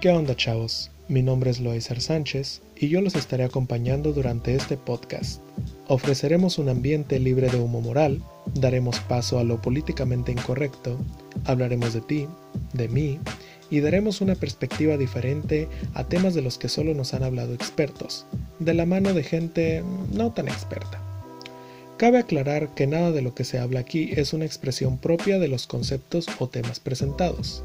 ¿Qué onda chavos? Mi nombre es Loaizer Sánchez y yo los estaré acompañando durante este podcast. Ofreceremos un ambiente libre de humo moral, daremos paso a lo políticamente incorrecto, hablaremos de ti, de mí y daremos una perspectiva diferente a temas de los que solo nos han hablado expertos, de la mano de gente no tan experta. Cabe aclarar que nada de lo que se habla aquí es una expresión propia de los conceptos o temas presentados.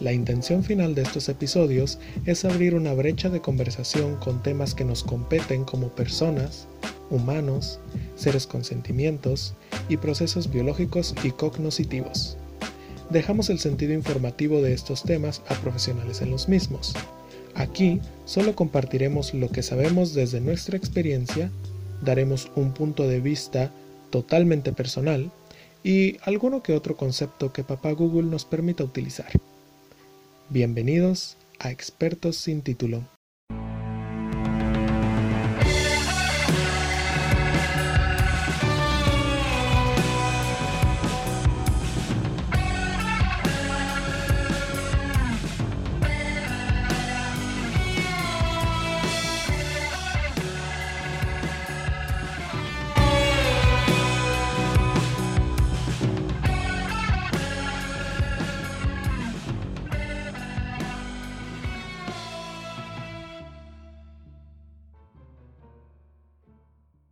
La intención final de estos episodios es abrir una brecha de conversación con temas que nos competen como personas, humanos, seres con sentimientos y procesos biológicos y cognoscitivos. Dejamos el sentido informativo de estos temas a profesionales en los mismos. Aquí solo compartiremos lo que sabemos desde nuestra experiencia, daremos un punto de vista totalmente personal y alguno que otro concepto que papá Google nos permita utilizar. Bienvenidos a Expertos sin título.